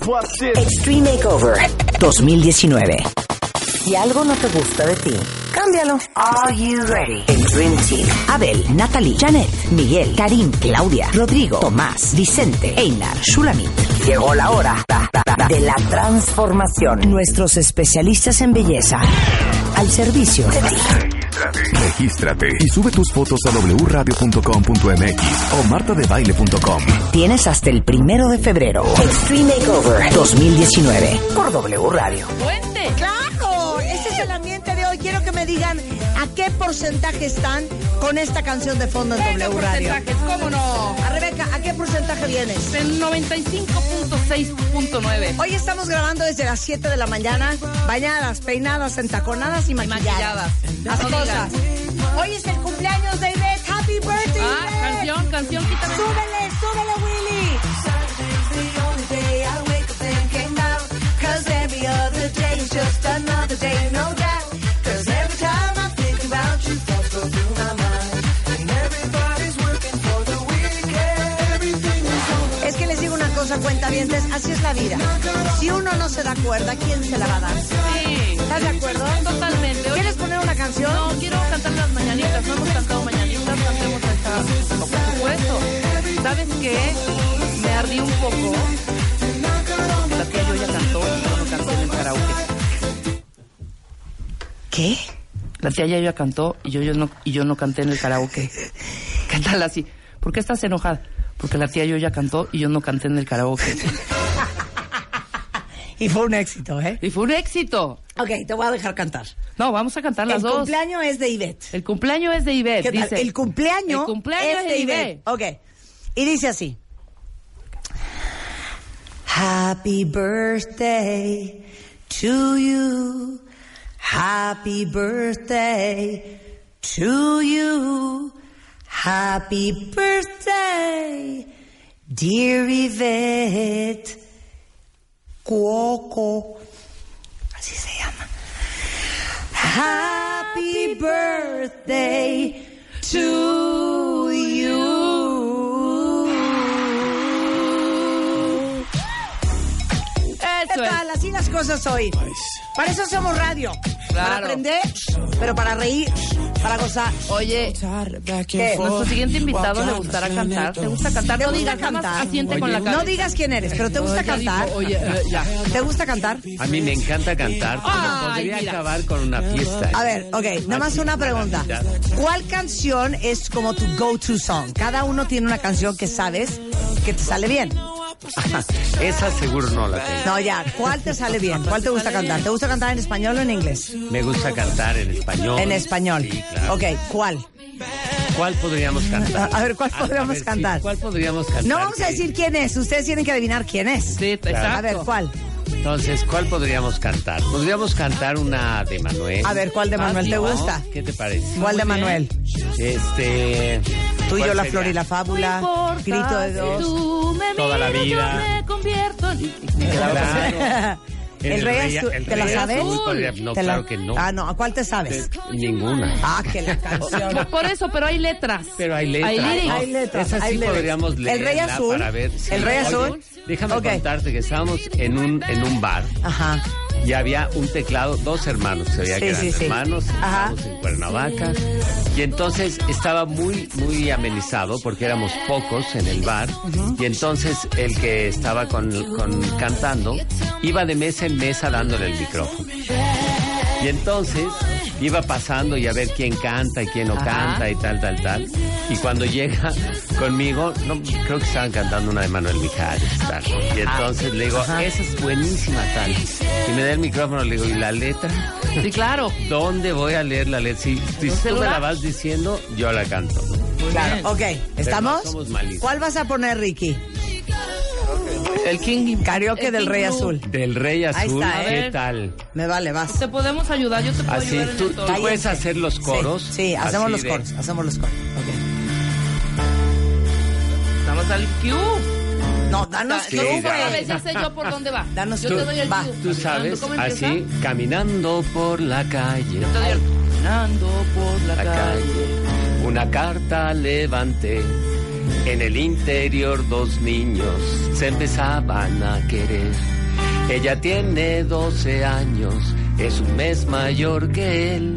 Extreme Makeover 2019. Si algo no te gusta de ti, cámbialo. Are you ready? El Dream Team. Abel, Natalie, Janet, Miguel, Karim, Claudia, Rodrigo, Tomás, Vicente, Einar, Shulamit. Llegó la hora de la transformación. Nuestros especialistas en belleza al servicio de ti. Regístrate y sube tus fotos a wradio.com.mx o martadebaile.com. Tienes hasta el primero de febrero. Extreme Makeover 2019 por W Radio. ¡Puente! ¡Claro! Digan a qué porcentaje están con esta canción de fondo en Venga, W Radio. porcentajes, ¿cómo no? A Rebeca, ¿a qué porcentaje vienes? En 95.6.9. Hoy estamos grabando desde las 7 de la mañana, bañadas, peinadas, entaconadas y maquilladas. maquilladas. Las cosas. Hoy es el cumpleaños de Ivette. Happy birthday, Ah, Ivette. canción, canción, quítame. Súbele, súbele, así es la vida. Si uno no se da cuerda, ¿quién se la va a dar? Sí. ¿Estás de acuerdo? Totalmente. ¿Quieres poner una canción? No, quiero cantar las mañanitas. No hemos cantado mañanitas, cantemos esta. Por supuesto. ¿Sabes qué? Me ardí un poco. La tía yo ya cantó y yo no canté en el karaoke. ¿Qué? La tía ya ya cantó y yo, yo no, y yo no canté en el karaoke. Cántala así. ¿Por qué estás enojada? Porque la tía yo ya cantó y yo no canté en el karaoke. Y fue un éxito, ¿eh? Y fue un éxito. Ok, te voy a dejar cantar. No, vamos a cantar las El dos. cumpleaños es de Ivette. El cumpleaños es de Ivette. ¿Qué tal? dice. El cumpleaños, El cumpleaños es de Ivette. Ok. Y dice así. Happy birthday to you. Happy birthday to you. Happy birthday, dear Yvette. Cuoco. Así se llama. Happy birthday to you. ¿Qué Eso es. tal? Así las cosas hoy. Para eso hacemos radio. Para aprender, pero para reír, para gozar. Oye, ¿Qué? nuestro siguiente invitado le gustará cantar. ¿Te gusta cantar? ¿Te No digas, cantar? asiente con la. No digas quién eres, pero ¿te gusta dijo, cantar? Oye, eh, ya. ¿Te gusta cantar? A mí me encanta cantar, pero Ay, podría mira. acabar con una fiesta. A ver, ok, nada más una pregunta. ¿Cuál canción es como tu go-to song? Cada uno tiene una canción que sabes que te sale bien. Esa seguro no la tengo. No, ya, ¿cuál te sale bien? ¿Cuál te gusta cantar? ¿Te gusta cantar en español o en inglés? Me gusta cantar en español. En español. Sí, claro. Ok, ¿cuál? ¿Cuál podríamos cantar? A ver, ¿cuál podríamos ver, sí, cantar? ¿Cuál podríamos cantar? No vamos a decir quién es, ustedes tienen que adivinar quién es. Sí, exacto. A ver, ¿cuál? Entonces, ¿cuál podríamos cantar? Podríamos cantar una de Manuel. A ver, ¿cuál de Manuel te ¿no? gusta? ¿Qué te parece? ¿Cuál de. Manuel? Este. Tú y yo, ¿cuál la sería? flor y la fábula. No importa Grito de si dos. Tú me Toda la vida. Yo me convierto en... Claro. El, rey azul, el ¿te la sabes? azul No, ¿Te la- claro que no. Ah, no, ¿a cuál te sabes? Ninguna. Ah, que la canción. Por eso, pero hay letras. Pero hay letras. Hay. ¿no? Hay letras, Esa hay sí podríamos El leerla Rey Azul. para ver. El Rey Oye, Azul. Déjame contarte que estábamos en un, en un bar Ajá. Y había un teclado, dos hermanos, se veía Sí, que eran sí, sí. hermanos, estábamos en Cuernavaca. Y entonces estaba muy, muy amenizado porque éramos pocos en el bar. Y entonces el que estaba con, con- cantando iba de mesa en mesa dándole el micrófono. Y entonces iba pasando y a ver quién canta y quién no Ajá. canta y tal, tal, tal. Y cuando llega conmigo, no, creo que estaban cantando una de Manuel Mijares. tal. Y entonces le digo, esa es buenísima tal. Y me da el micrófono, le digo, ¿y la letra? Sí, claro. ¿Dónde voy a leer la letra? Si, si tú me la vas diciendo, yo la canto. Claro. Ok, ¿estamos? somos malísimos. ¿Cuál vas a poner, Ricky? El King. Karaoke el del King Rey Blue. Azul. Del Rey Ahí Azul, está, ¿qué ¿eh? tal? Me vale, vas. Te podemos ayudar, yo te puedo Así, ayudar en tú, el tú puedes hacer los coros. Sí, sí, hacemos así los de- coros, hacemos los coros. Ok. Vamos al Q. No, danos. A güey. ver, ya sé yo por dónde va. Danos yo tú. te doy el Va. Q. Tú sabes, así, caminando por la calle. Yo te doy el Caminando por la, la calle. calle. Una carta levanté. En el interior dos niños se empezaban a querer. Ella tiene 12 años, es un mes mayor que él.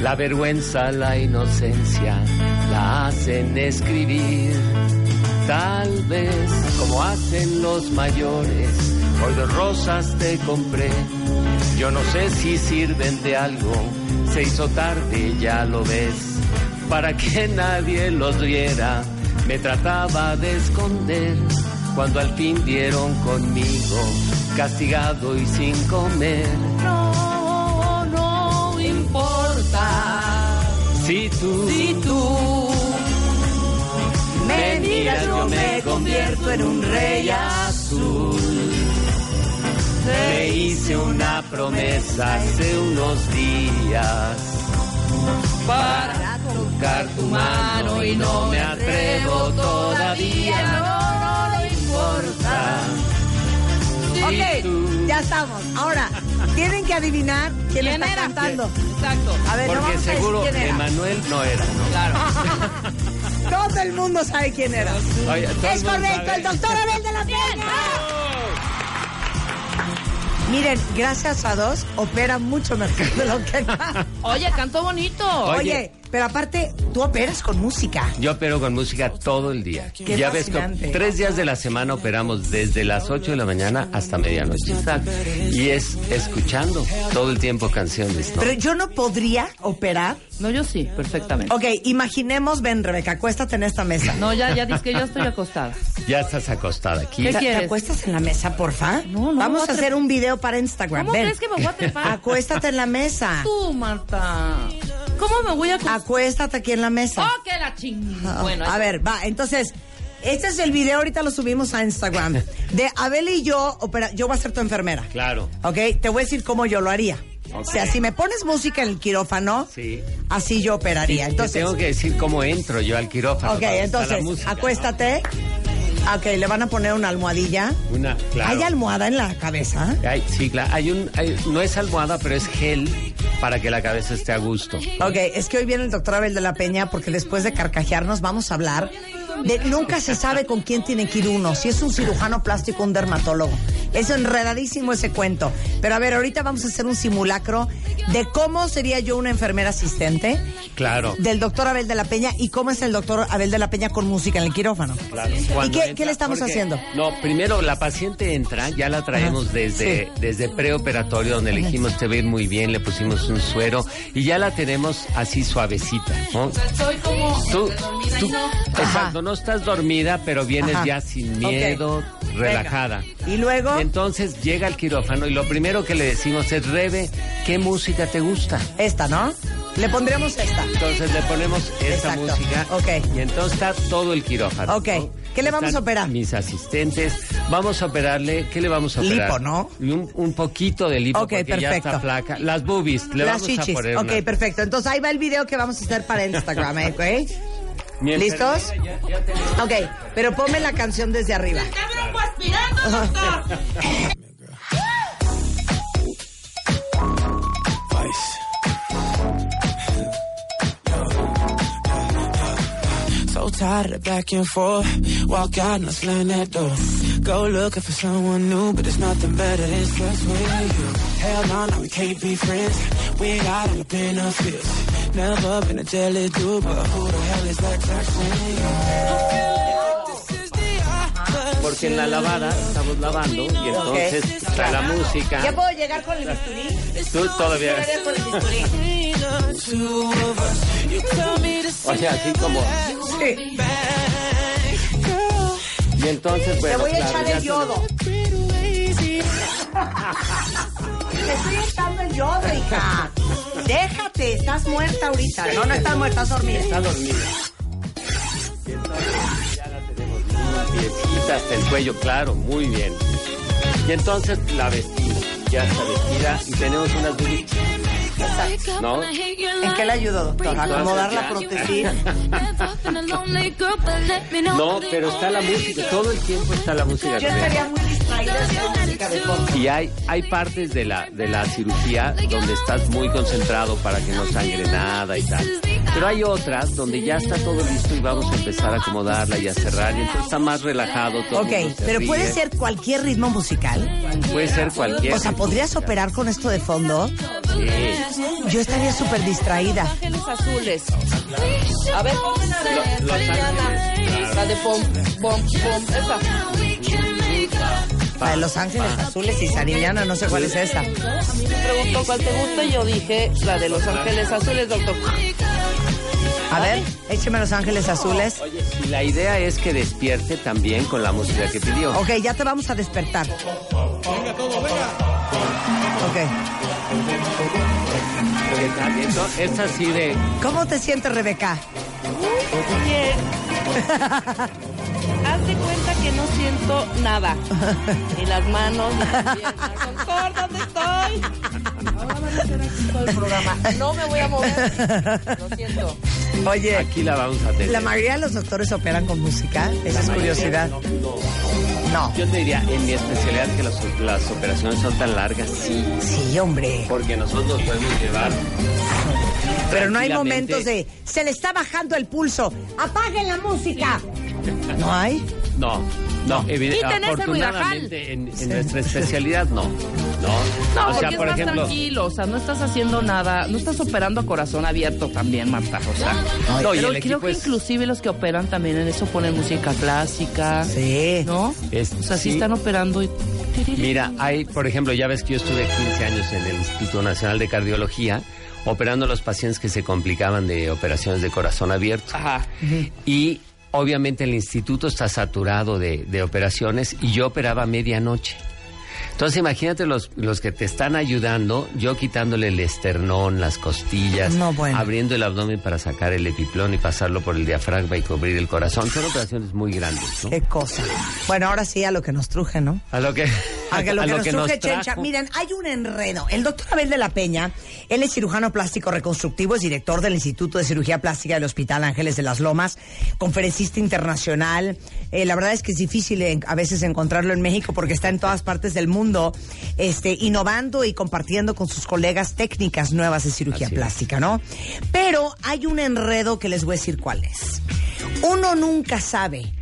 La vergüenza, la inocencia la hacen escribir. Tal vez como hacen los mayores, hoy dos rosas te compré. Yo no sé si sirven de algo, se hizo tarde, ya lo ves. Para que nadie los viera, me trataba de esconder. Cuando al fin dieron conmigo, castigado y sin comer. No, no importa Si tú, si tú Me miras, yo me convierto en un rey azul. me hice una promesa hace unos días. para tocar tu mano y no me atrevo todavía. No, no importa. Ok, ya estamos. Ahora, tienen que adivinar quién, ¿Quién está era? cantando. Exacto. A ver, no Porque vamos a seguro decir quién era. Emanuel no era, ¿no? Claro. Todo el mundo sabe quién era. Oye, Es correcto, sabe. el doctor Abel de la Peña. Miren, gracias a dos, opera mucho mejor de lo que... Oye, cantó bonito. Oye. Pero aparte, tú operas con música. Yo opero con música todo el día. Qué ya ves fascinante. que tres días de la semana operamos desde las 8 de la mañana hasta medianoche. Y es escuchando todo el tiempo canciones, ¿no? Pero yo no podría operar. No, yo sí, perfectamente. Ok, imaginemos, ven, Rebeca, acuéstate en esta mesa. No, ya, ya dices que yo estoy acostada. Ya estás acostada aquí. ¿Qué ¿Te- ¿Te quieres? acuestas en la mesa, porfa? No, no, Vamos a a hacer un video para Instagram. ¿Cómo Ven. crees que me voy a trepar? Acuéstate en la mesa. Tú, Marta. ¿Cómo me voy a acostar? Acuéstate aquí en la mesa. ¡Oh, que la ching! Bueno, a ver, va, entonces, este es el video, ahorita lo subimos a Instagram. De Abel y yo, opera, yo voy a ser tu enfermera. Claro. Ok, te voy a decir cómo yo lo haría. O sea, si me pones música en el quirófano, Sí. así yo operaría. Te Entonces, tengo que decir cómo entro yo al quirófano. ok, entonces, música, ¿no? Ok, le van a poner una almohadilla. Una, claro. ¿Hay almohada en la cabeza? Hay- sí, claro. Hay un, hay- no es almohada, pero es gel para que la cabeza esté a gusto. Ok, es que hoy viene el doctor Abel de la Peña porque después de carcajearnos vamos a hablar de nunca se sabe con quién tiene que ir uno, si es un cirujano plástico o un dermatólogo. Es enredadísimo ese cuento. Pero a ver, ahorita vamos a hacer un simulacro de cómo sería yo una enfermera asistente Claro. del doctor Abel de la Peña y cómo es el doctor Abel de la Peña con música en el quirófano. Claro. ¿Y qué, entra- qué le estamos porque- haciendo? No, primero la paciente entra, ya la traemos Ajá, desde, sí. desde preoperatorio, donde le dijimos te va a ir muy bien, le pusimos un suero y ya la tenemos así suavecita. ¿no? Estoy como Tú, dormida y tú- no. No estás dormida, pero vienes Ajá. ya sin miedo, relajada. Y luego, Entonces llega al quirófano y lo primero que le decimos es, Rebe, ¿qué música te gusta? esta, ¿no? Le pondremos esta. Entonces le ponemos esta Exacto. música. Ok. Y entonces está todo el quirófano. Ok. ¿no? ¿Qué le vamos Están a operar? Mis asistentes. Vamos a operarle. ¿Qué le vamos a operar? Lipo, ¿no? Un, un poquito de lipo Ok, porque ya perfecto. está flaca. Las boobies. Le Las vamos chichis. a poner Ok, una- perfecto. Entonces ahí va el video que vamos a hacer para Instagram, ¿eh? ¿ok? ¿Listos? ya- Ok, pero ponme la canción desde arriba. So tired of back and forth. Walk out and I slam that door. Go looking for someone new, but there's nothing better than sex with you. Hell no, no, we can't be friends. We ain't got our feels. Never been a jelly dude, but who the hell is that texting you? Porque en la lavada estamos lavando y entonces está la música. ¿Ya puedo llegar con el bisturí? Tú todavía. Con el bisturí. O sea, así como. Sí. Y entonces, Te bueno. voy a echar el yodo. Te estoy echando el hija. Déjate, estás muerta ahorita. No, no estás muerta, estás dormida. Está dormida. Ya la tenemos hasta el cuello, claro, muy bien. Y entonces la vestimos, ya está vestida y tenemos unas. ¿No? ¿En qué le ayudo, doctor? ¿A acomodar la prótesis? No, pero está la música, todo el tiempo está la música. Yo estaría muy distraída con música de fondo. Y hay, hay partes de la, de la cirugía donde estás muy concentrado para que no sangre nada y tal. Pero hay otras donde ya está todo listo y vamos a empezar a acomodarla y a cerrar. Y entonces está más relajado todo. Ok, se pero ríe. puede ser cualquier ritmo musical. Puede ser cualquier. O sea, ¿podrías operar con esto de fondo? Sí. Yo estaría súper distraída. Ángeles azules. A ver, ponme la de La pom, pom, pom. Esa. La de Los Ángeles Azules y Sariñana, no sé cuál es esa. A mí me preguntó cuál te gusta y yo dije la de Los Ángeles Azules, doctor. A ver, écheme Los Ángeles Azules. Oye, y la idea es que despierte también con la música que pidió. Ok, ya te vamos a despertar. Ok. ¿Qué tal? Entonces, Es así de. ¿Cómo te sientes, Rebeca? Bien. Haz de cuenta que no siento nada. Ni las manos, ni las piernas. ¿dónde estoy? No me voy a mover. Lo siento. Oye, Aquí la vamos a tener. la mayoría de los doctores operan con música. Esa es curiosidad. No. Yo te diría, en mi especialidad, que las, las operaciones son tan largas, sí. Sí, hombre. Porque nosotros podemos llevar. Pero no hay momentos de se le está bajando el pulso. ¡Apaguen la música! ¿No hay? No, no, evidente- Quiten ese afortunadamente en, en nuestra especialidad no. No, No, o sea, porque por es más ejemplo, tranquilo, o sea, no estás haciendo nada, no estás operando a corazón abierto también, Marta, o sea. No, pero creo que es- inclusive los que operan también en eso ponen música clásica, Sí. ¿no? Es- o sea, sí, sí. están operando y... mira, hay, por ejemplo, ya ves que yo estuve 15 años en el Instituto Nacional de Cardiología operando a los pacientes que se complicaban de operaciones de corazón abierto. Ajá. Y obviamente el instituto está saturado de, de operaciones y yo operaba a medianoche. Entonces imagínate los, los que te están ayudando, yo quitándole el esternón, las costillas, No, bueno. abriendo el abdomen para sacar el epiplón y pasarlo por el diafragma y cubrir el corazón. Son operaciones muy grandes, ¿no? Qué cosa. Bueno, ahora sí a lo que nos truje, ¿no? A lo que, A que lo que nos trajo. Chencha. Miren, hay un enredo. El doctor Abel de la Peña, él es cirujano plástico reconstructivo, es director del Instituto de Cirugía Plástica del Hospital Ángeles de las Lomas, conferencista internacional. Eh, la verdad es que es difícil en- a veces encontrarlo en México porque está en todas partes del mundo, este, innovando y compartiendo con sus colegas técnicas nuevas de cirugía Así plástica, ¿no? Pero hay un enredo que les voy a decir cuál es. Uno nunca sabe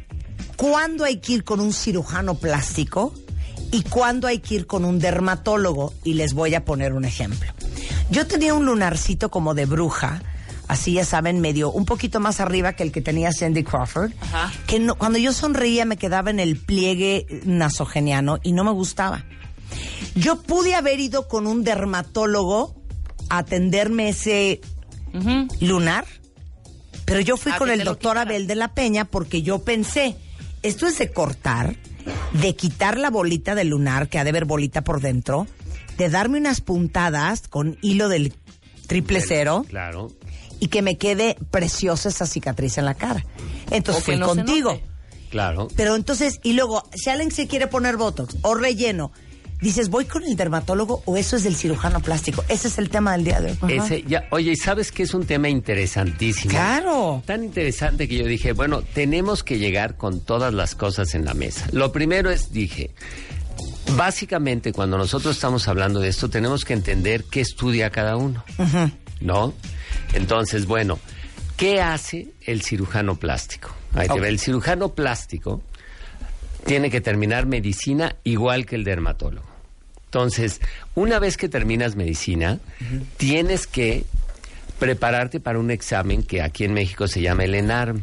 cuándo hay que ir con un cirujano plástico y cuándo hay que ir con un dermatólogo. Y les voy a poner un ejemplo. Yo tenía un lunarcito como de bruja, así ya saben, medio un poquito más arriba que el que tenía Cindy Crawford, Ajá. que no- cuando yo sonreía me quedaba en el pliegue nasogeniano y no me gustaba. Yo pude haber ido con un dermatólogo a atenderme ese lunar, pero yo fui A con el doctor. Abel de la Peña porque yo pensé, esto es de cortar, de quitar la bolita del lunar, que ha de haber bolita por dentro, de darme unas puntadas con hilo del triple cero Claro. y que me quede preciosa esa cicatriz en la cara. Entonces O fui no contigo. Claro. Pero entonces, y luego, si alguien se quiere poner botox o relleno, dices, ¿voy con el dermatólogo o eso es del cirujano plástico? Ese es el tema del día de hoy. Ese, ya, oye, ¿y ¿sabes que es un tema interesantísimo? Claro. Tan interesante que yo dije, bueno, tenemos que llegar con todas las cosas en la mesa. Lo primero es, dije, básicamente cuando nosotros estamos hablando de esto, tenemos que entender qué estudia cada uno, ¿no? Entonces, bueno, ¿qué hace el cirujano plástico? Ahí te Ok. va, el cirujano plástico tiene que terminar medicina igual que el dermatólogo. Entonces, una vez que terminas medicina, tienes que prepararte para un examen que aquí en México se llama el ENARM,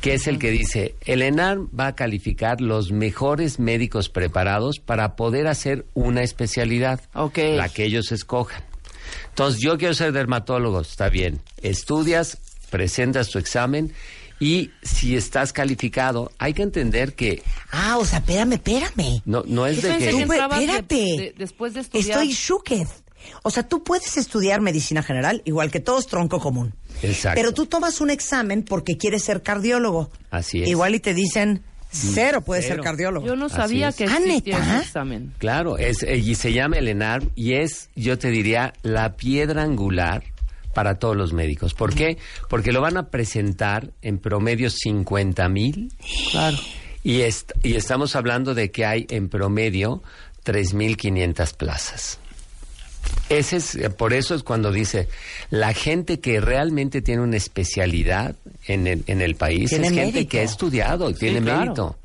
que es el que dice, el ENARM va a calificar los mejores médicos preparados para poder hacer una especialidad, Ok. la que ellos escojan. Entonces, yo quiero ser dermatólogo, está bien. Estudias, presentas tu examen y si estás calificado, hay que entender que Ah, o sea, espérame, espérame. no, no es de que... que Tú, entrabas de- espérate. de- después de estudiar. Estoy shooked. O sea, tú puedes estudiar medicina general, igual que todos, tronco común. Exacto. Pero tú tomas un examen porque quieres ser cardiólogo. Así es. Igual y te dicen Cero puede ser cardiólogo. Yo no sabía es. que Ah, existía ese examen. Claro, es, eh, y se llama el ENARM y es, yo te diría, la piedra angular para todos los médicos. ¿Por qué? Porque lo van a presentar en promedio 50 mil Claro. y, est- y estamos hablando de que hay en promedio 3.500 plazas. Ese es, eh, por eso es cuando dice, la gente que realmente tiene una especialidad en el, en el país es gente que ha estudiado y tiene claro. mérito.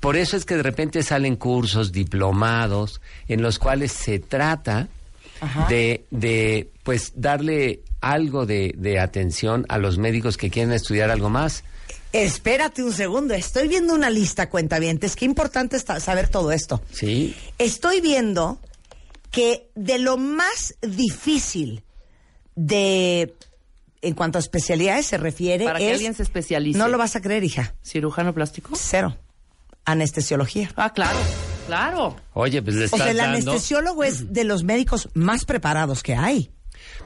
Por eso es que de repente salen cursos diplomados en los cuales se trata de, de, pues, darle algo de, de atención a los médicos que quieren estudiar algo más. Espérate un segundo, estoy viendo una lista, cuentavientes. Qué importante está saber todo esto. Sí, Estoy viendo que de lo más difícil de, en cuanto a especialidades se refiere, Para que es- alguien se especialice. No lo vas a creer, hija. ¿Cirujano plástico? Cero. Anestesiología. Ah, claro. Claro. oye, pues le O estás sea, el dando... anestesiólogo es de los médicos más preparados que hay.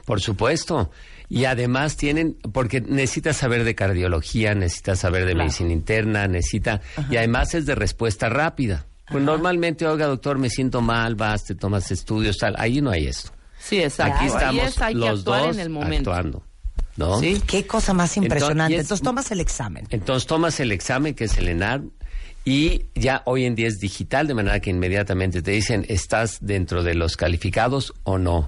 Por supuesto. Y además tienen, porque necesitas saber de cardiología, necesitas saber de Claro. medicina interna, necesita, y además es de respuesta rápida. Pues normalmente, oiga, doctor, me siento mal, vas, te tomas estudios, tal. Ahí no hay esto. Sí, exacto. Aquí estamos es, hay que los actuar dos en el momento. actuando. ¿No? Sí. Qué cosa más impresionante. y es- Entonces tomas el examen. Entonces tomas el examen que es el ENARM y ya hoy en día es digital, de manera que inmediatamente te dicen estás dentro de los calificados o no.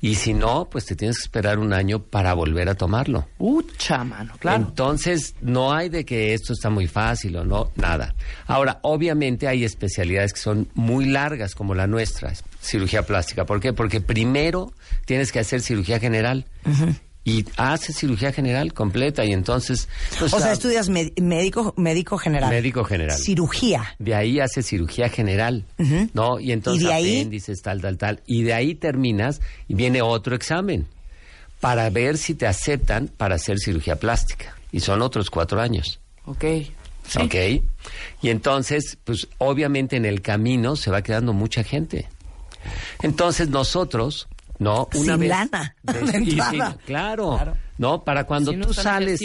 Y si no, pues te tienes que esperar un año para volver a tomarlo. Ucha, mano, claro. Entonces, no hay de que esto está muy fácil o no, nada. Ahora, obviamente hay especialidades que son muy largas, como la nuestra, cirugía plástica. ¿Por qué? Porque primero tienes que hacer cirugía general. Y haces cirugía general completa y entonces... pues, O sea, estudias médico, médico general. Médico general. Cirugía. De ahí haces cirugía general, ¿no? Y entonces ¿Y de ahí? apéndices, tal, tal, tal. Y de ahí terminas y viene otro examen para ver si te aceptan para hacer cirugía plástica. Y son otros cuatro años. Ok. Sí. ¿Ok? Y entonces, pues obviamente en el camino se va quedando mucha gente. Entonces nosotros, ¿no? Sin vez- lana, de y claro, ¿no? Para cuando no tú sales...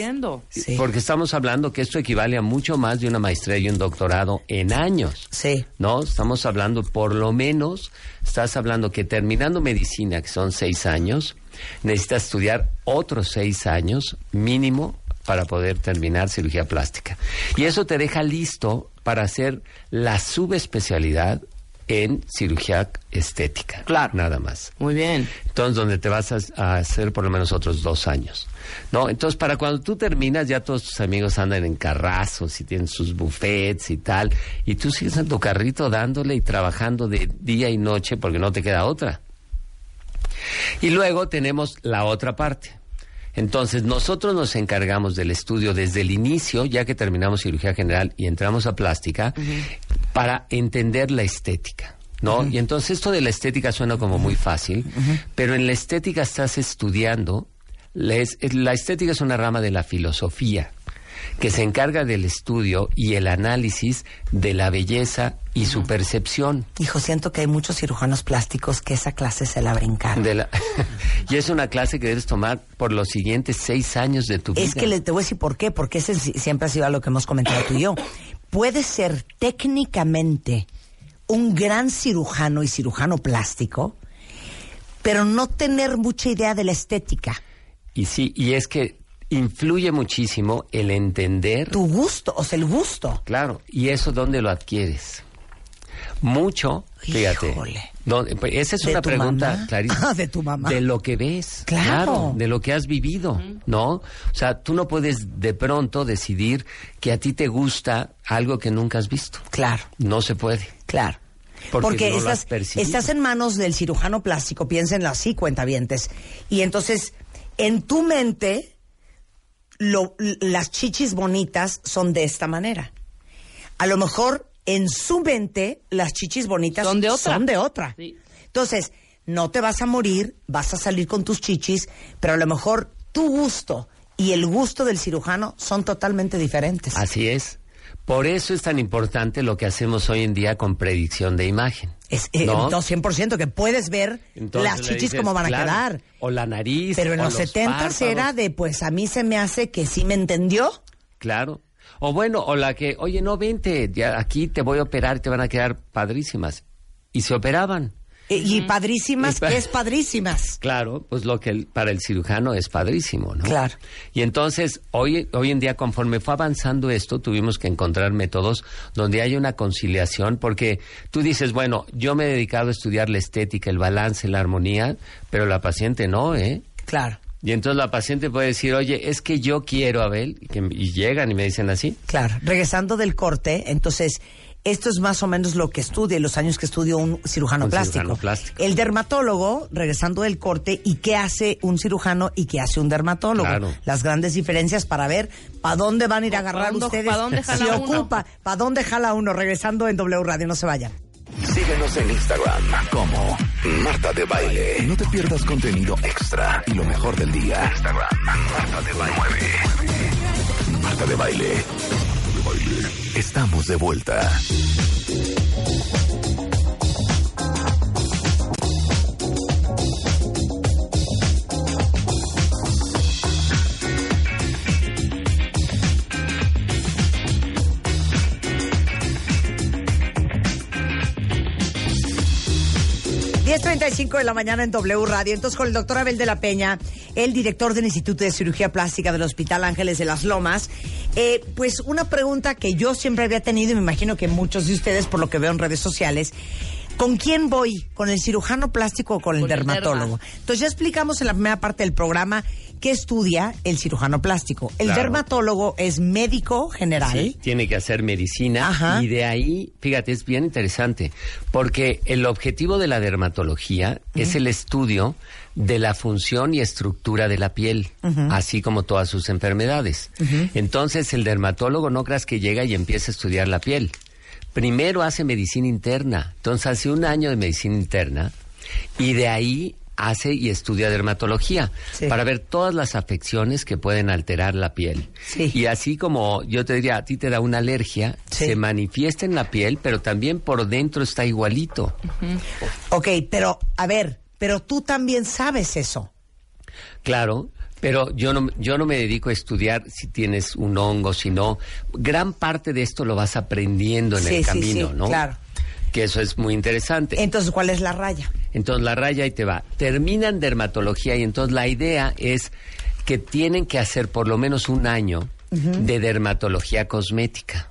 Sí. Porque estamos hablando que esto equivale a mucho más de una maestría y un doctorado en años. Sí. No, estamos hablando, por lo menos, estás hablando que terminando medicina, que son seis años, necesitas estudiar otros seis años mínimo para poder terminar cirugía plástica. Y eso te deja listo para hacer la subespecialidad en cirugía estética. Claro. Nada más. Muy bien. Entonces, donde te vas a, a hacer por lo menos otros dos años. ¿No? Entonces, para cuando tú terminas, ya todos tus amigos andan en carrazos y tienen sus buffets y tal. Y tú sigues en tu carrito dándole y trabajando de día y noche porque no te queda otra. Y luego tenemos la otra parte. Entonces, nosotros nos encargamos del estudio desde el inicio, ya que terminamos cirugía general y entramos a plástica, para entender la estética. ¿No? Y entonces esto de la estética suena como muy fácil, pero en la estética estás estudiando, la, es- la estética es una rama de la filosofía que se encarga del estudio y el análisis de la belleza y su percepción. Hijo, siento que hay muchos cirujanos plásticos que esa clase se la brincaron. De la- y es una clase que debes tomar por los siguientes seis años de tu vida. Es que le, te voy a decir por qué, porque ese si- siempre ha sido algo que hemos comentado tú y yo. Puede ser técnicamente un gran cirujano y cirujano plástico, pero no tener mucha idea de la estética. Y sí, y es que influye muchísimo el entender, Tu gusto, o sea, el gusto. claro, y eso dónde lo adquieres. Mucho, fíjate. Híjole. ¿dónde- pues, esa es ¿De una tu pregunta mamá? clarísima. Ah, de tu mamá. De lo que ves. Claro. de lo que has vivido, ¿no? O sea, tú no puedes de pronto decidir que a ti te gusta algo que nunca has visto. Claro, No se puede. claro. Porque Porque, no estás en manos del cirujano plástico, piénsenlo así, cuentavientes. Y entonces, en tu mente, lo- las chichis bonitas son de esta manera. A lo mejor en su mente, las chichis bonitas Son de otra. son de otra. Sí. Entonces, no te vas a morir, vas a salir con tus chichis, pero a lo mejor tu gusto y el gusto del cirujano son totalmente diferentes. Así es. Por eso es tan importante lo que hacemos hoy en día con predicción de imagen. Es, eh, ¿no? no, 100% que puedes ver Entonces las chichis dices, cómo van a claro, quedar. O la nariz. Pero en o los 70 párpados. era de, pues a mí se me hace que sí me entendió. Claro. O bueno, o la que, oye, no, vente, ya aquí te voy a operar y te van a quedar padrísimas. Y se operaban. Eh, Y padrísimas, que es padrísimas. Claro, pues lo que el- para el cirujano es padrísimo, ¿no? Claro. Y entonces, hoy, hoy en día, conforme fue avanzando esto, tuvimos que encontrar métodos donde haya una conciliación, porque tú dices, bueno, yo me he dedicado a estudiar la estética, el balance, la armonía, pero la paciente no, ¿eh? Claro, Y entonces la paciente puede decir, oye, es que yo quiero, Abel, y, que- y llegan y me dicen así. claro. Regresando del corte, entonces, esto es más o menos lo que estudia, los años que estudió un cirujano, Un plástico. cirujano plástico. El dermatólogo, regresando del corte, ¿y qué hace un cirujano y qué hace un dermatólogo? Claro. Las grandes diferencias para ver para dónde van a ir a ¿Pa agarrar dónde- ustedes. pa dónde jala si uno? ocupa, para dónde jala uno, regresando en W Radio, no se vayan. Síguenos en Instagram como Marta de Baile. No te pierdas contenido extra y lo mejor del día. Instagram, Marta de Baile. Marta de Baile. Estamos de vuelta. Diez treinta y cinco de la mañana en W Radio. Entonces, con el doctor Abel de la Peña, el director del Instituto de Cirugía Plástica del Hospital Ángeles de las Lomas. Eh, pues una pregunta que yo siempre había tenido y me imagino que muchos de ustedes, por lo que veo en redes sociales, ¿con quién voy? ¿Con el cirujano plástico o con el Con el dermatólogo? derma. Entonces, ya explicamos en la primera parte del programa qué estudia el cirujano plástico. El Claro. dermatólogo es médico general. Sí, tiene que hacer medicina Ajá. y de ahí, fíjate, es bien interesante, porque el objetivo de la dermatología es el estudio de la función y estructura de la piel, así como todas sus enfermedades. Entonces, el dermatólogo no creas que llega y empieza a estudiar la piel. Primero hace medicina interna, entonces hace un año de medicina interna y de ahí hace y estudia dermatología Sí. para ver todas las afecciones que pueden alterar la piel. Sí. Y así como yo te diría, a ti te da una alergia, Sí. se manifiesta en la piel, pero también por dentro está igualito. Ok, pero, a ver, pero tú también sabes eso. Claro, pero yo no, yo no me dedico a estudiar si tienes un hongo, si no. Gran parte de esto lo vas aprendiendo en Sí, el camino, sí, ¿no? claro. Que eso es muy interesante. Entonces, ¿cuál es la raya? Entonces la raya ahí te va. Terminan dermatología y entonces la idea es que tienen que hacer por lo menos un año de dermatología cosmética.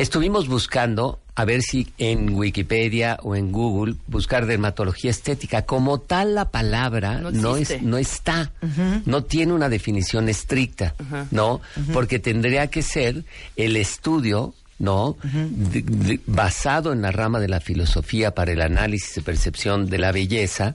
Estuvimos buscando a ver si en Wikipedia o en Google buscar dermatología estética. Como tal la palabra No no, es, no está, no tiene una definición estricta, ¿no? Porque tendría que ser el estudio ¿no? De- de- basado en la rama de la filosofía para el análisis y percepción de la belleza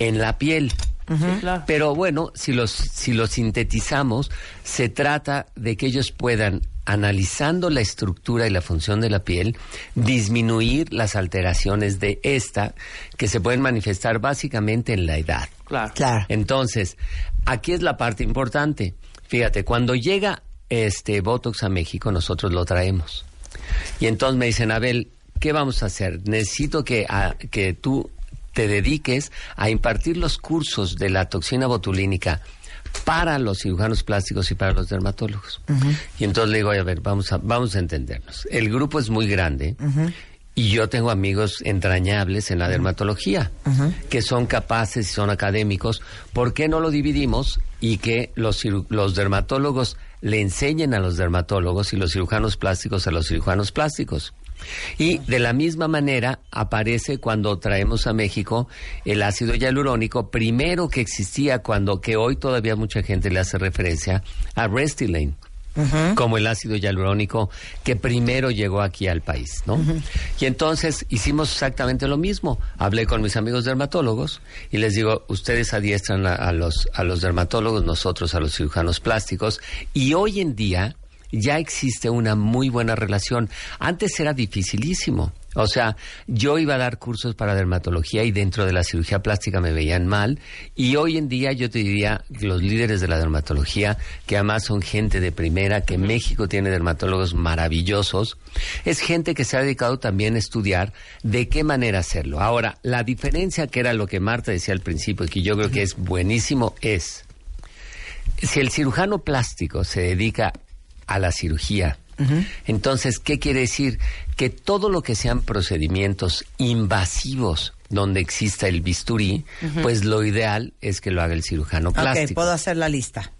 en la piel. Sí, claro. Pero bueno, si los, si los sintetizamos, se trata de que ellos puedan, analizando la estructura y la función de la piel, disminuir las alteraciones de esta que se pueden manifestar básicamente en la edad. Claro. Claro. Entonces, aquí es la parte importante. Fíjate, cuando llega este Botox a México, nosotros lo traemos. Y entonces me dicen, Abel, ¿qué vamos a hacer? Necesito que, a- que tú te dediques a impartir los cursos de la toxina botulínica para los cirujanos plásticos y para los dermatólogos. Y entonces le digo, "Oye, a ver, vamos a, vamos a entendernos. El grupo es muy grande y yo tengo amigos entrañables en la dermatología que son capaces y son académicos. ¿Por qué no lo dividimos y que los, los dermatólogos le enseñen a los dermatólogos y los cirujanos plásticos a los cirujanos plásticos? Y de la misma manera aparece cuando traemos a México el ácido hialurónico, primero que existía cuando que hoy todavía mucha gente le hace referencia a Restylane como el ácido hialurónico que primero llegó aquí al país, ¿no? Y entonces hicimos exactamente lo mismo. Hablé con mis amigos dermatólogos y les digo, ustedes adiestran a, a los, a los dermatólogos, nosotros a los cirujanos plásticos, y hoy en día ya existe una muy buena relación. Antes era dificilísimo. O sea, yo iba a dar cursos para dermatología y dentro de la cirugía plástica me veían mal. Y hoy en día yo te diría que los líderes de la dermatología, que además son gente de primera, que México tiene dermatólogos maravillosos, es gente que se ha dedicado también a estudiar de qué manera hacerlo. Ahora, la diferencia que era lo que Marta decía al principio y que yo creo que es buenísimo es, si el cirujano plástico se dedica a la cirugía. Entonces, ¿qué quiere decir? Que todo lo que sean procedimientos invasivos donde exista el bisturí, pues lo ideal es que lo haga el cirujano plástico. Ok, puedo hacer la lista.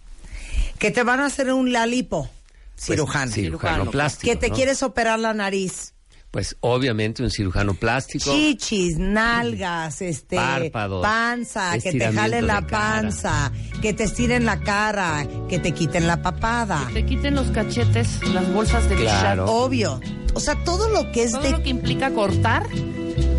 Que te van a hacer un lalipo, Pues, cirujano. cirujano plástico. que te ¿no? quieres operar la nariz. Pues obviamente un cirujano plástico. Chichis, nalgas, este, Párpados, panza, que te de la cara. panza, que te estiren la cara, que te quiten la papada. Te quiten los cachetes, las bolsas de Claro. Obvio. O sea, todo lo que es Todo de lo que implica cortar.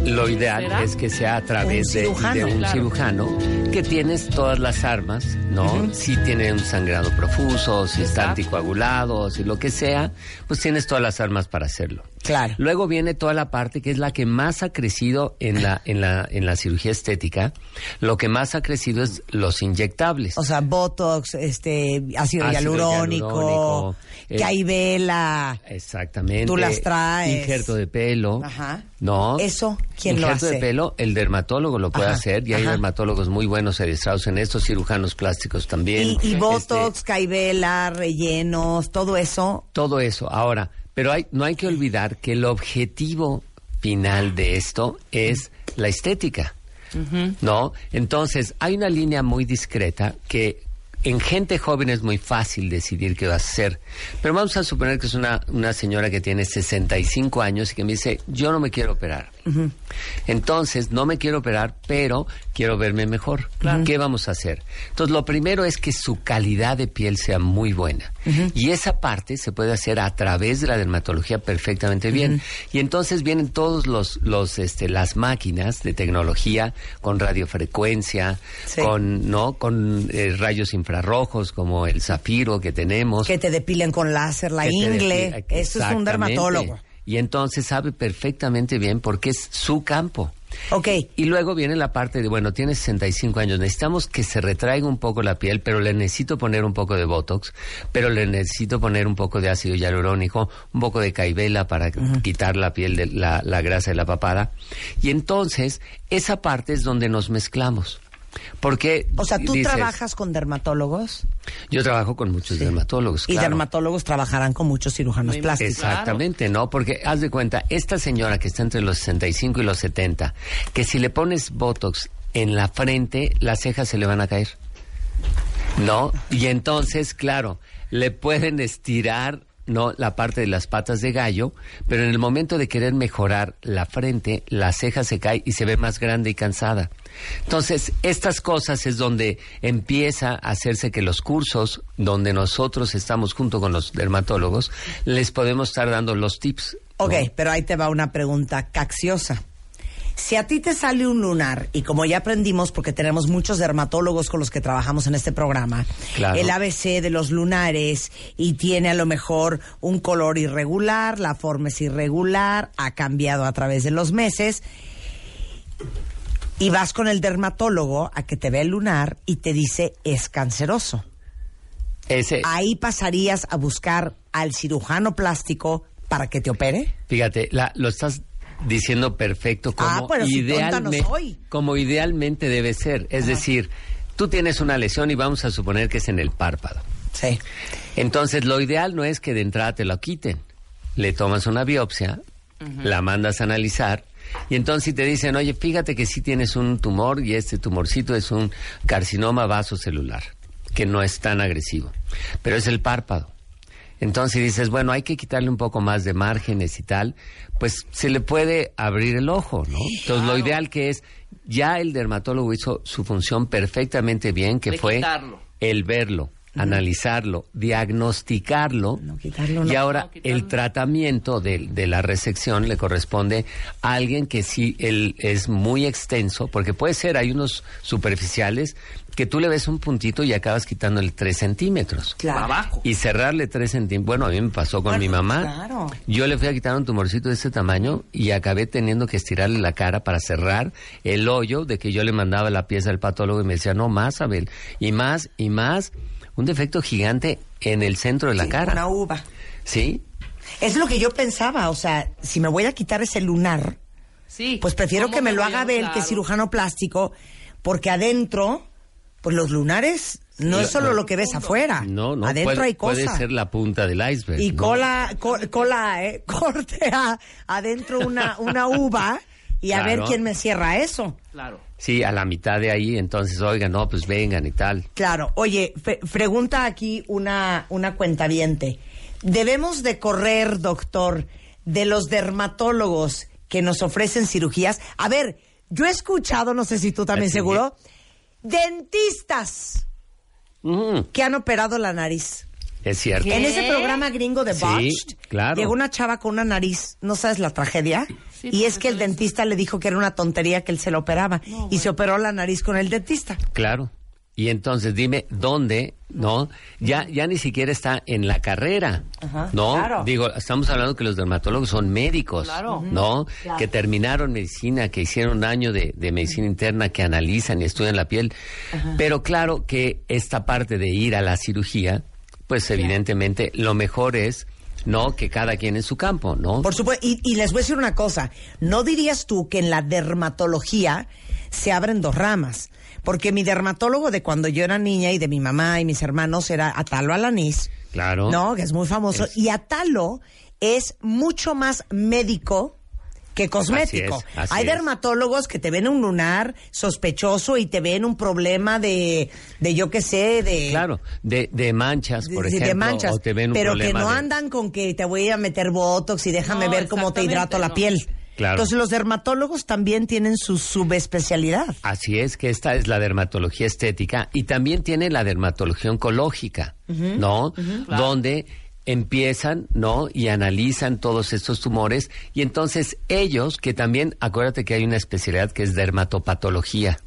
Lo ideal ¿Será? es que sea a través Un de, cirujano, de un claro. cirujano que tienes todas las armas, ¿no? Si tiene un sangrado profuso, si está anticoagulado, si lo que sea, pues tienes todas las armas para hacerlo. Claro. Luego viene toda la parte que es la que más ha crecido en la, en la, en la cirugía estética. Lo que más ha crecido es los inyectables. O sea, botox, este, ácido, Ácido hialurónico, hialurónico, que hay vela. Exactamente. Tú las traes. Injerto de pelo. Ajá. ¿No? Eso, ¿quién lo Injerto hace? de pelo, el dermatólogo lo puede Ajá, hacer. Y hay dermatólogos muy buenos adiestrados en estos cirujanos plásticos también. Y, y botox, Este, caivela, rellenos, todo eso. todo eso. Ahora, pero hay, no hay que olvidar que el objetivo final de esto es la estética. ¿No? Entonces, hay una línea muy discreta que en gente joven es muy fácil decidir qué va a hacer. Pero vamos a suponer que es una, una señora que tiene 65 años y que me dice, yo no me quiero operar. Entonces, no me quiero operar, pero quiero verme mejor. ¿Qué vamos a hacer? Entonces, lo primero es que su calidad de piel sea muy buena. Y esa parte se puede hacer a través de la dermatología perfectamente bien. Y entonces vienen todos los, los, este, las máquinas de tecnología con radiofrecuencia, Sí. con, ¿no? Con eh, rayos infrarrojos como el zafiro que tenemos. Que te depilen con láser, la que ingle. Eso es un dermatólogo. Y entonces sabe perfectamente bien porque es su campo. Ok. Y luego viene la parte de, bueno, tiene 65 años, necesitamos que se retraiga un poco la piel, pero le necesito poner un poco de Botox, pero le necesito poner un poco de ácido hialurónico, un poco de caivela para quitar la piel, de la, la grasa de la papada. Y entonces, esa parte es donde nos mezclamos. Porque O sea, tú dices, trabajas con dermatólogos Yo trabajo con muchos dermatólogos. y claro. dermatólogos trabajarán con muchos cirujanos Muy plásticos. Exactamente, ¿no? Porque haz de cuenta, esta señora que está entre los 65 y los 70, que si le pones Botox en la frente, las cejas se le van a caer. ¿No? Y entonces, claro, le pueden estirar no la parte de las patas de gallo, pero en el momento de querer mejorar la frente, la ceja se cae y se ve más grande y cansada. Entonces, estas cosas es donde empieza a hacerse que los cursos donde nosotros estamos junto con los dermatólogos, les podemos estar dando los tips. ¿no? Ok, pero ahí te va una pregunta cacciosa. Si a ti te sale un lunar, y como ya aprendimos, porque tenemos muchos dermatólogos con los que trabajamos en este programa, Claro. el ABC de los lunares, y tiene a lo mejor un color irregular, la forma es irregular, ha cambiado a través de los meses, y vas con el dermatólogo a que te vea el lunar y te dice es canceroso. Ese, Ahí pasarías a buscar al cirujano plástico para que te opere. Fíjate, la, lo estás diciendo perfecto como, Ah, pero idealme- soy. como idealmente debe ser. Es decir, tú tienes una lesión y vamos a suponer que es en el párpado. Sí. Entonces, lo ideal no es que de entrada te lo quiten. Le tomas una biopsia, la mandas a analizar, y entonces si te dicen, oye, fíjate que sí tienes un tumor y este tumorcito es un carcinoma vasocelular, que no es tan agresivo, pero es el párpado. Entonces dices, bueno, hay que quitarle un poco más de márgenes y tal, pues se le puede abrir el ojo, ¿no? Entonces lo ideal que es, ya el dermatólogo hizo su función perfectamente bien, que De fue quitarlo. el verlo, analizarlo, diagnosticarlo No, quitarlo y no. ahora No, quitarlo. el tratamiento de, de la resección le corresponde a alguien que sí él es muy extenso, porque puede ser, hay unos superficiales que tú le ves un puntito y acabas quitándole tres centímetros. Claro. Abajo. Y cerrarle tres centímetros. Bueno, a mí me pasó con mi mamá. claro. Yo le fui a quitar un tumorcito de este tamaño y acabé teniendo que estirarle la cara para cerrar el hoyo de que yo le mandaba la pieza al patólogo y me decía, no más, Abel. Y más, y más. Un defecto gigante en el centro de la Sí, cara. Una uva. ¿Sí? Es lo que yo pensaba, o sea, si me voy a quitar ese lunar, Sí. pues prefiero ¿Cómo que me me lo haga Abel, que es cirujano plástico, porque adentro, pues los lunares No es solo lo que ves afuera. No, no. Adentro puede, hay cosas. Puede ser la punta del iceberg. Y ¿no? cola, co- cola, eh, corte a- adentro una, una uva y a ver quién me cierra eso. Claro. Sí, a la mitad de ahí, entonces, oigan, no, pues vengan y tal. Claro. Oye, pregunta aquí una, una cuentaviente. ¿Debemos de correr, doctor, de los dermatólogos que nos ofrecen cirugías? A ver, yo he escuchado, no sé si tú también seguro, dentistas Mm, que han operado la nariz. Es cierto. En ese programa gringo de Sí, Botched, claro. llegó una chava con una nariz, no sabes la tragedia, Sí, y pues, es que el dentista le dijo que era una tontería que él se lo operaba, y se operó la nariz con el dentista. Claro. Y entonces dime dónde, ¿no? Ya, ya ni siquiera está en la carrera, Ajá, ¿no? claro. Digo, estamos hablando que los dermatólogos son médicos, Claro. ¿no? Que terminaron medicina, que hicieron un año de, de medicina interna, que analizan y estudian la piel. Pero claro que esta parte de ir a la cirugía, pues evidentemente lo mejor es, ¿no? Que cada quien en su campo, ¿no? Por supuesto, y, y les voy a decir una cosa, ¿no dirías tú que en la dermatología se abren dos ramas? Porque mi dermatólogo de cuando yo era niña y de mi mamá y mis hermanos era Atalo Alanís, Claro. ¿no? Que es muy famoso. Es- Y Atalo es mucho más médico que cosmético. Así es, así Hay es. dermatólogos que te ven un lunar sospechoso y te ven un problema de, de yo qué sé, de... Claro, de, de manchas, por de- de ejemplo, manchas, o te ven un pero que no de- andan con que te voy a meter botox y déjame No, ver cómo te hidrato la piel. Claro. Entonces los dermatólogos también tienen su subespecialidad. Así es que esta es la dermatología estética y también tiene la dermatología oncológica, ¿no? Donde empiezan, ¿no? Y analizan todos estos tumores y entonces ellos, que también, acuérdate que hay una especialidad que es dermatopatología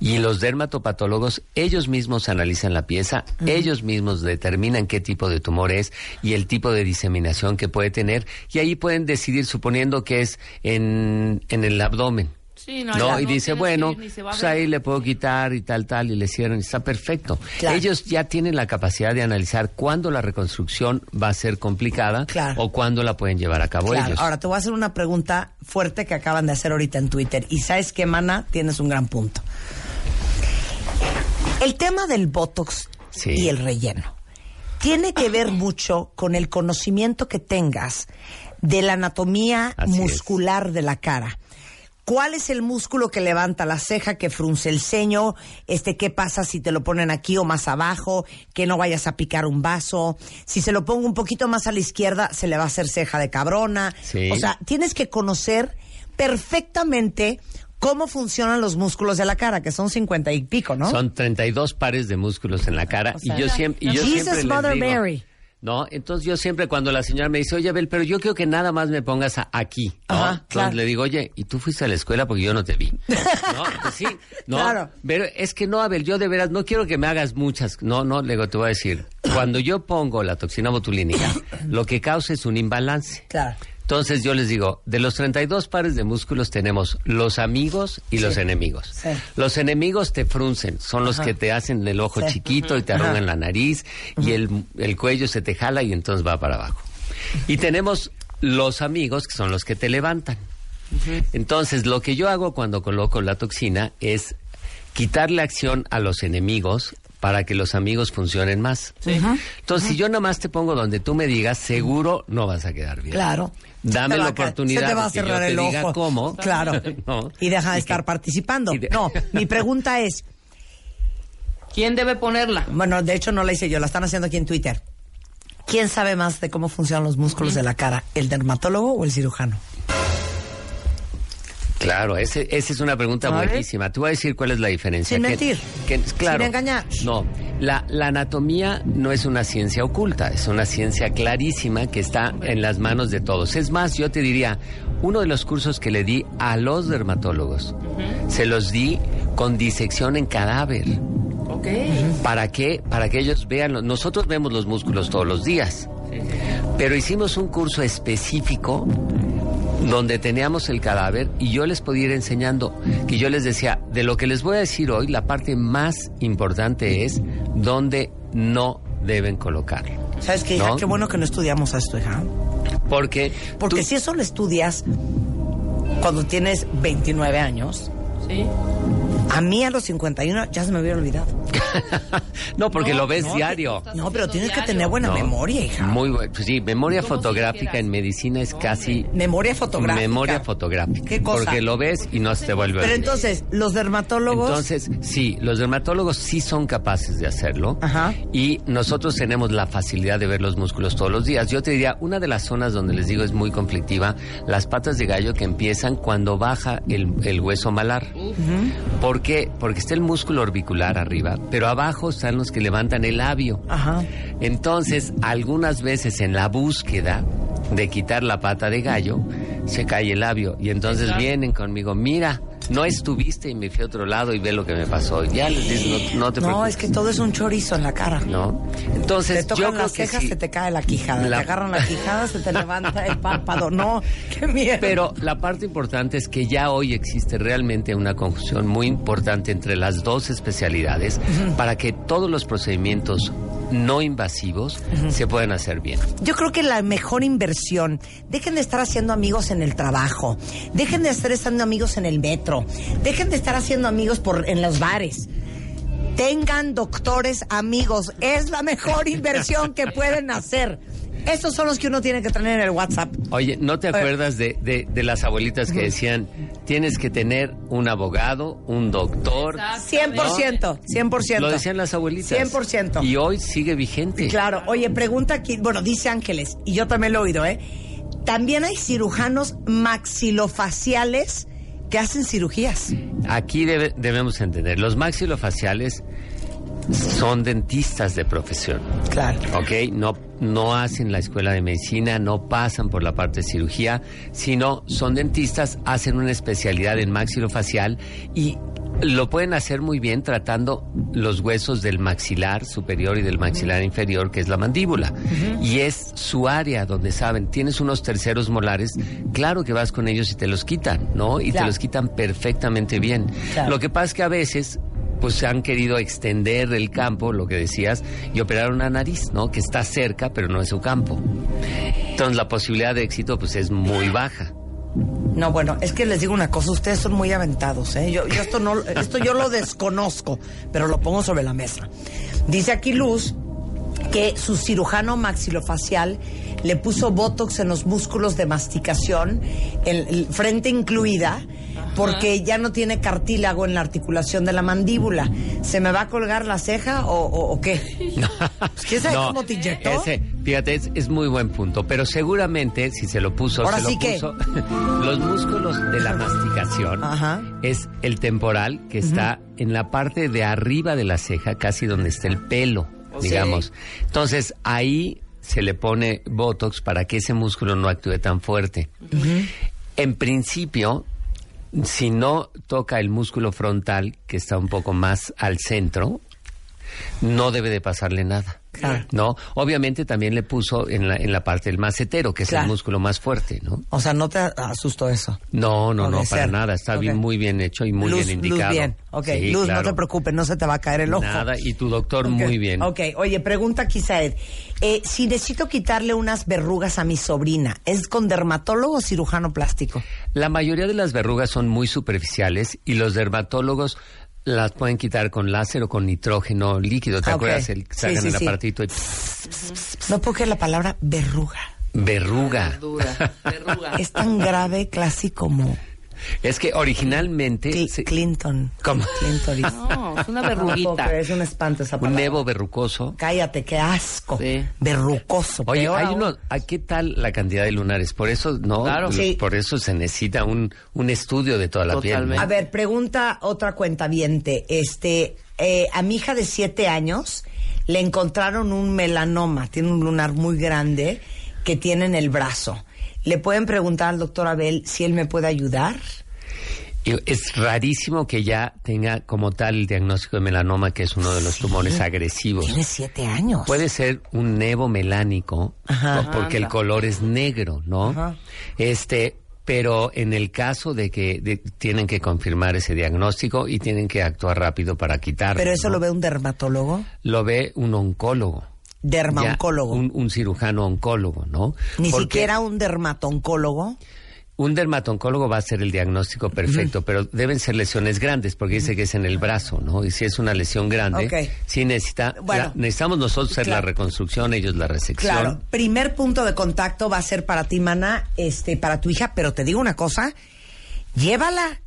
y los dermatopatólogos, ellos mismos analizan la pieza, ellos mismos determinan qué tipo de tumor es y el tipo de diseminación que puede tener y ahí pueden decidir suponiendo que es en, en el abdomen. Sí, no, No, ya y no dice, bueno, que ir, pues ahí le puedo quitar y tal, tal, y le cierran, y está perfecto. Claro. Ellos ya tienen la capacidad de analizar cuándo la reconstrucción va a ser complicada Claro. o cuándo la pueden llevar a cabo Claro. ellos. Ahora te voy a hacer una pregunta fuerte que acaban de hacer ahorita en Twitter. Y sabes qué, mana, tienes un gran punto. El tema del botox Sí. y el relleno tiene que ver mucho con el conocimiento que tengas de la anatomía Así es. muscular de la cara. ¿Cuál es el músculo que levanta la ceja, que frunce el ceño? Este, ¿qué pasa si te lo ponen aquí o más abajo? Que no vayas a picar un vaso. Si se lo pongo un poquito más a la izquierda, se le va a hacer ceja de cabrona. Sí. O sea, tienes que conocer perfectamente cómo funcionan los músculos de la cara, que son cincuenta y pico, ¿no? Son 32 pares de músculos en la cara sea, y yo siempre, y yo Jesus siempre les Mother digo, Mary. No, entonces yo siempre cuando la señora me dice, oye, Abel, pero yo quiero que nada más me pongas a- aquí, ¿no? Ajá, entonces claro. le digo, oye, ¿y tú fuiste a la escuela porque yo no te vi? ¿No? Pues sí, no. Claro. Pero es que no, Abel, yo de veras no quiero que me hagas muchas. No, no, le digo, te voy a decir, cuando yo pongo la toxina botulínica, lo que causa es un imbalance. Claro. Entonces yo les digo, de los 32 pares de músculos tenemos los amigos y los enemigos. Sí. Los enemigos te fruncen, son los Ajá. que te hacen el ojo Sí. chiquito y te arrugan la nariz y el, el cuello se te jala y entonces va para abajo. Y tenemos los amigos que son los que te levantan. Entonces lo que yo hago cuando coloco la toxina es quitarle acción a los enemigos para que los amigos funcionen más. Entonces, si yo nada más te pongo donde tú me digas, seguro no vas a quedar bien. Claro. Dame la oportunidad Se te va a cerrar te el diga ojo. cómo. Claro. ¿no? Y deja de Y estar participando. de- No, mi pregunta es, ¿Quién debe ponerla? bueno, de hecho no la hice yo, la están haciendo aquí en Twitter. ¿Quién sabe más de cómo funcionan los músculos de la cara? ¿El dermatólogo o el cirujano? Claro, ese, esa es una pregunta buenísima. Te voy a decir cuál es la diferencia. Sin mentir. que- claro, Sin engañar. No, la, la anatomía no es una ciencia oculta, es una ciencia clarísima que está en las manos de todos. Es más, yo te diría, uno de los cursos que le di a los dermatólogos, se los di con disección en cadáver. Ok. ¿Para qué? Para que ellos vean. lo- Nosotros vemos los músculos todos los días. Pero hicimos un curso específico donde teníamos el cadáver y yo les podía ir enseñando que yo les decía, de lo que les voy a decir hoy, la parte más importante es dónde no deben colocarlo. ¿Sabes qué, hija? ¿No? Qué bueno que no estudiamos esto, hija. Porque, Porque tú- si eso lo estudias cuando tienes 29 años, Sí. A mí a los 51 ya se me había olvidado. no, porque lo ves no, diario. No, pero tienes que tener buena No. memoria, hija. Muy bueno. Pues sí, memoria si fotográfica en medicina es casi Memoria fotográfica. memoria fotográfica. ¿Qué cosa? Porque lo ves y no se te vuelve Pero entonces, los dermatólogos. Entonces, sí, los dermatólogos sí son capaces de hacerlo. Ajá. Y nosotros tenemos la facilidad de ver los músculos todos los días. Yo te diría, una de las zonas donde les digo es muy conflictiva, las patas de gallo que empiezan cuando baja el, el hueso malar. ¿Por qué? Porque está el músculo orbicular arriba, pero abajo están los que levantan el labio. Ajá. Entonces, algunas veces en la búsqueda de quitar la pata de gallo, se cae el labio. Y entonces vienen conmigo, mira, no estuviste y me fui a otro lado y ve lo que me pasó. Ya les dices, no, no te No, preocupes. es que todo es un chorizo en la cara. ¿No? Te Entonces, tocan yo creo las que cejas, sí. se te cae la quijada. La- Te agarran la quijada, se te levanta el párpado. No, qué miedo. Pero la parte importante es que ya hoy existe realmente una conjunción muy importante entre las dos especialidades para que todos los procedimientos no invasivos se puedan hacer bien. Yo creo que la mejor inversión, dejen de estar haciendo amigos en el trabajo, dejen de estar haciendo amigos en el metro, dejen de estar haciendo amigos por en los bares. Tengan doctores amigos, es la mejor inversión que pueden hacer. Esos son los que uno tiene que tener en el WhatsApp. Oye, ¿no te acuerdas de, de- de las abuelitas que decían, tienes que tener un abogado, un doctor? 100%, 100%. Lo decían las abuelitas. 100%. Y hoy sigue vigente. Claro, oye, pregunta aquí, bueno, dice Ángeles, y yo también lo he oído, ¿eh? También hay cirujanos maxilofaciales que hacen cirugías. Aquí debe- debemos entender, los maxilofaciales son dentistas de profesión. Claro. ¿ok? No, no hacen la escuela de medicina, no pasan por la parte de cirugía, sino son dentistas, hacen una especialidad en maxilofacial y lo pueden hacer muy bien tratando los huesos del maxilar superior y del maxilar inferior, que es la mandíbula. Y es su área donde saben, tienes unos terceros molares, claro que vas con ellos y te los quitan, ¿no? Y Claro. te los quitan perfectamente bien. Claro. Lo que pasa es que a veces pues se han querido extender el campo, lo que decías, y operar una nariz, ¿no? Que está cerca, pero no es su campo. Entonces la posibilidad de éxito pues es muy baja. No, bueno, es que les digo una cosa, ustedes son muy aventados, ¿eh? Yo, yo esto no, esto yo lo desconozco, pero lo pongo sobre la mesa. Dice aquí Luz que su cirujano maxilofacial le puso botox en los músculos de masticación, el, frente incluida, porque ya no tiene cartílago en la articulación de la mandíbula. ¿Se me va a colgar la ceja o, o- o qué? Pues, ¿Quién sabe No, cómo te inyectó? Ese, fíjate, es, es muy buen punto, pero seguramente si se lo puso, Ahora se sí lo que- puso. los músculos de la masticación Ajá. es el temporal que está en la parte de arriba de la ceja, casi donde está el pelo, digamos. Entonces ahí se le pone botox para que ese músculo no actúe tan fuerte. En principio, si no toca el músculo frontal, que está un poco más al centro, no debe de pasarle nada. Claro. ¿No? Obviamente también le puso en la, en la parte del macetero, que es Claro. el músculo más fuerte, ¿no? O sea, no te asustó eso. No, no, No para nada. Está bien, muy bien hecho y muy luz, bien indicado. Luz bien, ok. Sí, luz, claro. no te preocupes, no se te va a caer el ojo. Nada, y tu doctor muy bien. Ok, oye, pregunta aquí, Saed. Eh, si necesito quitarle unas verrugas a mi sobrina, ¿es con dermatólogo o cirujano plástico? La mayoría de las verrugas son muy superficiales y los dermatólogos las pueden quitar con láser o con nitrógeno líquido. ¿Te Ah, acuerdas? El, sacan sí, el sí. aparatito y No puedo creer la palabra verruga. verruga. Dura, verruga. Es tan grave, casi como Es que originalmente Cl- se- Clinton. ¿Cómo? Clinton. No, es una verruguita. es un espanto esa un palabra. nevo verrucoso. Cállate, qué asco. Sí. Verrucoso. Oye, hay aún. uno, ¿a qué tal la cantidad de lunares? Por eso, no, Claro. Sí. por eso se necesita un, un estudio de toda la piel. ¿no? Totalmente. A ver, pregunta otra cuenta Este, eh, a mi hija de siete años le encontraron un melanoma, tiene un lunar muy grande que tiene en el brazo. ¿Le pueden preguntar al doctor Abel si él me puede ayudar? Es rarísimo que ya tenga como tal el diagnóstico de melanoma, que es uno de los tumores agresivos. Tiene siete años. Puede ser un nevo melánico, porque el color es negro, ¿no? Ajá. Este, pero en el caso de que de- tienen que confirmar ese diagnóstico y tienen que actuar rápido para quitarlo. ¿Pero eso ¿no? lo ve un dermatólogo? Lo ve un oncólogo. Dermaoncólogo. Un, un cirujano oncólogo, ¿no? Ni Porque siquiera un dermatoncólogo. un dermatoncólogo va a hacer el diagnóstico perfecto, pero deben ser lesiones grandes, porque dice que es en el brazo, ¿no? Y si es una lesión grande, sí necesita, Bueno. la- necesitamos nosotros hacer la reconstrucción, ellos la resección. Claro, primer punto de contacto va a ser para ti, mana, este, para tu hija, pero te digo una cosa, llévala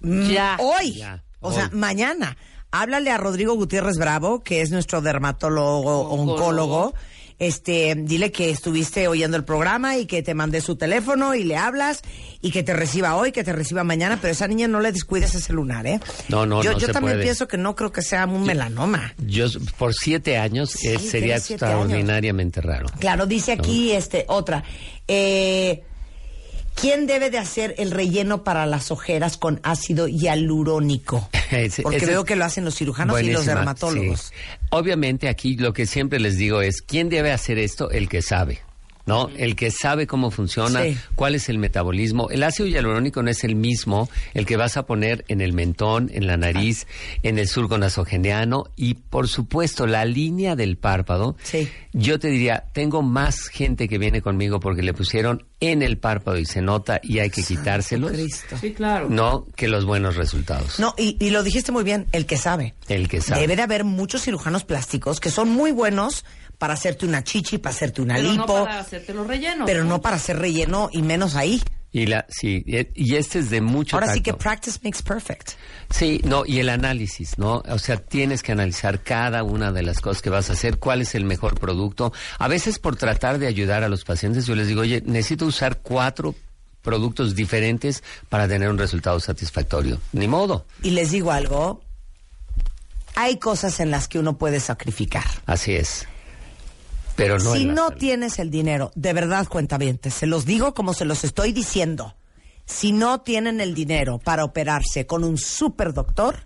mm, Ya. hoy, Ya, o hoy. sea, mañana. Háblale a Rodrigo Gutiérrez Bravo, que es nuestro dermatólogo Oncólogo. oncólogo. Este, dile que estuviste oyendo el programa y que te mandé su teléfono y le hablas y que te reciba hoy, que te reciba mañana, pero esa niña no le descuides ese lunar, ¿eh? No, no, yo, no Yo se también puede. pienso que no creo que sea un melanoma. Yo, por siete años, Sí, eh, sería tienes siete extraordinariamente raro. Claro, dice aquí este otra. Eh, ¿Quién debe de hacer el relleno para las ojeras con ácido hialurónico? Ese- Porque ese- veo que lo hacen los cirujanos y los dermatólogos. sí. Obviamente aquí lo que siempre les digo es, ¿quién debe hacer esto? El que sabe. ¿No? El que sabe cómo funciona, Sí. cuál es el metabolismo. El ácido hialurónico no es el mismo el que vas a poner en el mentón, en la nariz, en el surco nasogeniano y, por supuesto, la línea del párpado. Sí. Yo te diría, tengo más gente que viene conmigo porque le pusieron en el párpado y se nota y hay que quitárselos. Cristo. Sí, claro. No, que los buenos resultados. No, y, y lo dijiste muy bien, el que sabe. El que sabe. Debe de haber muchos cirujanos plásticos que son muy buenos para hacerte una chichi, para hacerte una Pero no lipo, para hacerte los rellenos. pero no para hacer relleno y menos ahí. Y la, sí, y este es de mucho Ahora sí que practice makes perfect. Sí, no, y el análisis, ¿no? O sea, tienes que analizar cada una de las cosas que vas a hacer, cuál es el mejor producto. A veces por tratar de ayudar a los pacientes, yo les digo, oye, necesito usar cuatro productos diferentes para tener un resultado satisfactorio. Ni modo. Y les digo algo, hay cosas en las que uno puede sacrificar. Así es. Pero no si no salud. tienes el dinero, de verdad, cuentavientes, se los digo como se los estoy diciendo. Si no tienen el dinero para operarse con un super doctor,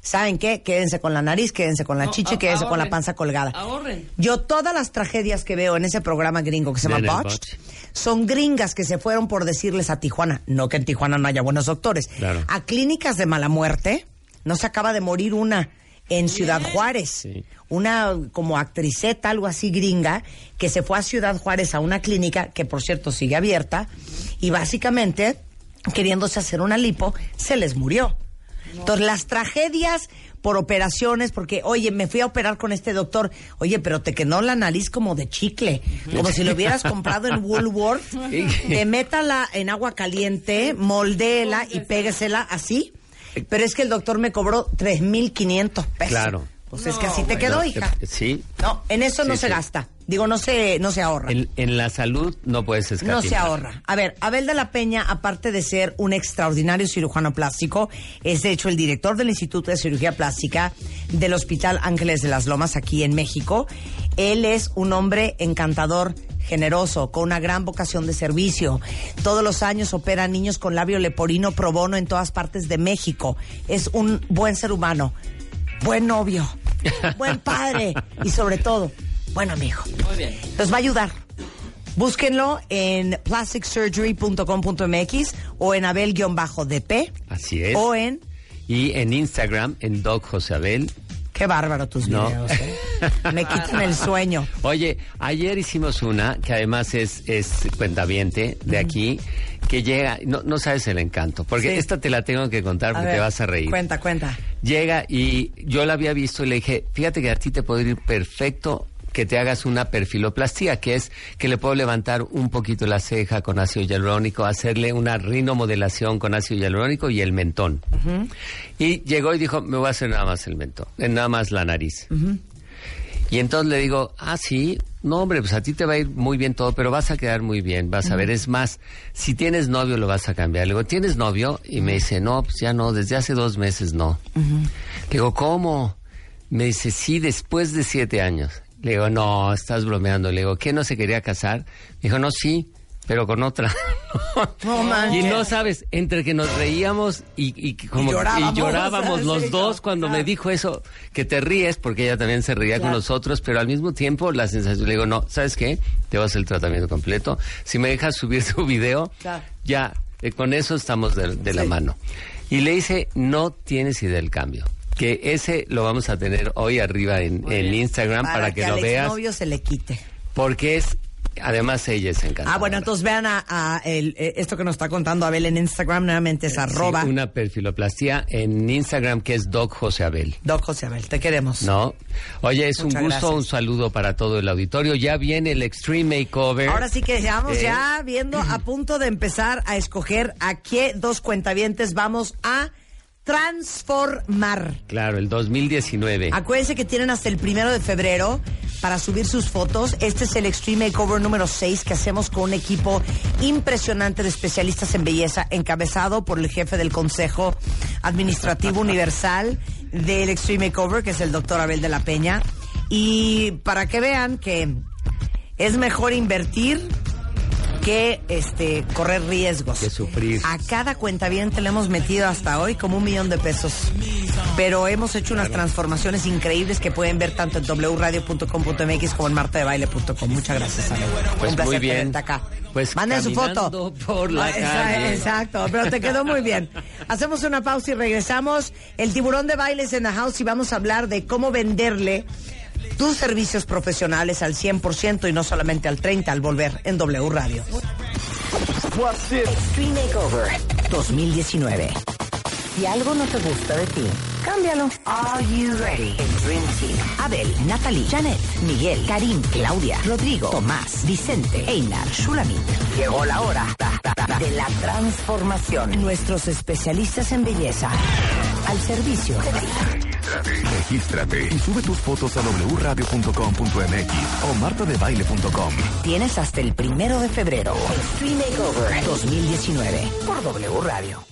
¿saben qué? Quédense con la nariz, quédense con la No, chichi, a- quédense con la panza colgada. Ahorren. Yo todas las tragedias que veo en ese programa gringo que se llama Botched, Botched. son gringas que se fueron por decirles a Tijuana, no que en Tijuana no haya buenos doctores, Claro. a clínicas de mala muerte. No se acaba de morir una en Ciudad Juárez Sí. una como actriceta, algo así gringa, que se fue a Ciudad Juárez a una clínica, que por cierto sigue abierta, y básicamente, queriéndose hacer una lipo, se les murió. Entonces, las tragedias por operaciones, porque, oye, me fui a operar con este doctor, oye, pero te quedó la nariz como de chicle, como si lo hubieras comprado en Woolworth, te métala en agua caliente, moldéela y péguesela así. Pero es que el doctor me cobró 3.500 pesos. Claro. Pues es que así te quedó, No, hija. Sí. No, en eso no Sí, se sí. gasta. Digo, no se, no se ahorra. En, en la salud no puedes escatimar. No se ahorra. A ver, Abel de la Peña, aparte de ser un extraordinario cirujano plástico, es de hecho el director del Instituto de Cirugía Plástica del Hospital Ángeles de las Lomas aquí en México. Él es un hombre encantador, generoso, con una gran vocación de servicio. Todos los años opera niños con labio leporino pro bono en todas partes de México. Es un buen ser humano, buen novio, buen padre y sobre todo, buen amigo. Muy bien. Los va a ayudar. Búsquenlo en plasticsurgery.com.mx o en abel-dp Así es. o en... Y en Instagram, en Doc José Abel. Qué bárbaro tus No. videos, ¿eh? Me quitan el sueño. Oye, ayer hicimos una que además es, es cuentaviente de aquí, que llega, no, no sabes el encanto, porque Sí. esta te la tengo que contar porque ver, te vas a reír. Cuenta, cuenta. Llega y yo la había visto y le dije, fíjate que a ti te puede ir perfecto que te hagas una perfiloplastía, que es que le puedo levantar un poquito la ceja con ácido hialurónico, hacerle una rinomodelación con ácido hialurónico y el mentón. Y llegó y dijo, me voy a hacer nada más el mentón, eh, nada más la nariz. Y entonces le digo, ah, sí, no, hombre, pues a ti te va a ir muy bien todo, pero vas a quedar muy bien, vas a ver. Es más, si tienes novio lo vas a cambiar. Le digo, ¿tienes novio? Y me dice, no, pues ya no, desde hace dos meses no. Le digo, ¿cómo? Me dice, sí, después de siete años. Le digo, no, estás bromeando. Le digo, ¿qué no se quería casar? Me dijo, no, sí, pero con otra. No y no sabes, entre que nos reíamos y, y como- Y llorábamos. y llorábamos los dos cuando me dijo eso, que te ríes, porque ella también se reía con nosotros, pero al mismo tiempo la sensación, le digo, no, ¿sabes qué? Te vas el tratamiento completo. Si me dejas subir tu video, Claro. ya, eh, con eso estamos de, de la mano. Y le dice, no tienes idea del cambio. Que ese lo vamos a tener hoy arriba en, en Instagram para, que, al lo veas, exnovio se le quite. porque es Además, ella es encantadora. Ah, bueno, entonces vean a, a el, eh, esto que nos está contando Abel en Instagram, nuevamente es arroba una perfiloplastía en Instagram que es Doc José Abel. Doc José Abel, te queremos. ¿No? Oye, es Muchas un gusto, gracias. un saludo para todo el auditorio. Ya viene el Extreme Makeover. Ahora sí que estamos Eh. ya viendo a punto de empezar a escoger a qué dos cuentavientes vamos a transformar. Claro, el 2019. Acuérdense que tienen hasta el primero de febrero para subir sus fotos. Este es el Extreme Makeover número 6 que hacemos con un equipo impresionante de especialistas en belleza, encabezado por el jefe del Consejo Administrativo Universal del Extreme Makeover, que es el doctor Abel de la Peña. Y para que vean que es mejor invertir que este correr riesgos. Que sufrir. A cada cuentaviente le hemos metido hasta hoy como un millón de pesos. Pero hemos hecho unas transformaciones increíbles que pueden ver tanto en wradio.com.mx como en martadebaile.com. Muchas gracias, Abel. Pues un placer muy bien. tenerte acá. Pues Manden su foto. por la Ah, exa- calle. Exacto, pero te quedó muy bien. Hacemos una pausa y regresamos. El tiburón de bailes en the house y vamos a hablar de cómo venderle tus servicios profesionales al 100% y no solamente al 30% al volver en W Radio. Extreme Makeover 2019. Si algo no te gusta de ti, cámbialo. Are you ready? El Dream Team. Abel, Natalie, Janet, Miguel, Karim, Claudia, Rodrigo, Tomás, Vicente, Einar, Shulamit. Llegó la hora de la transformación. Nuestros especialistas en belleza al servicio de ti. Regístrate y sube tus fotos a wradio.com.mx o martadebaile.com. Tienes hasta el primero de febrero. Extreme Makeover 2019 por W Radio.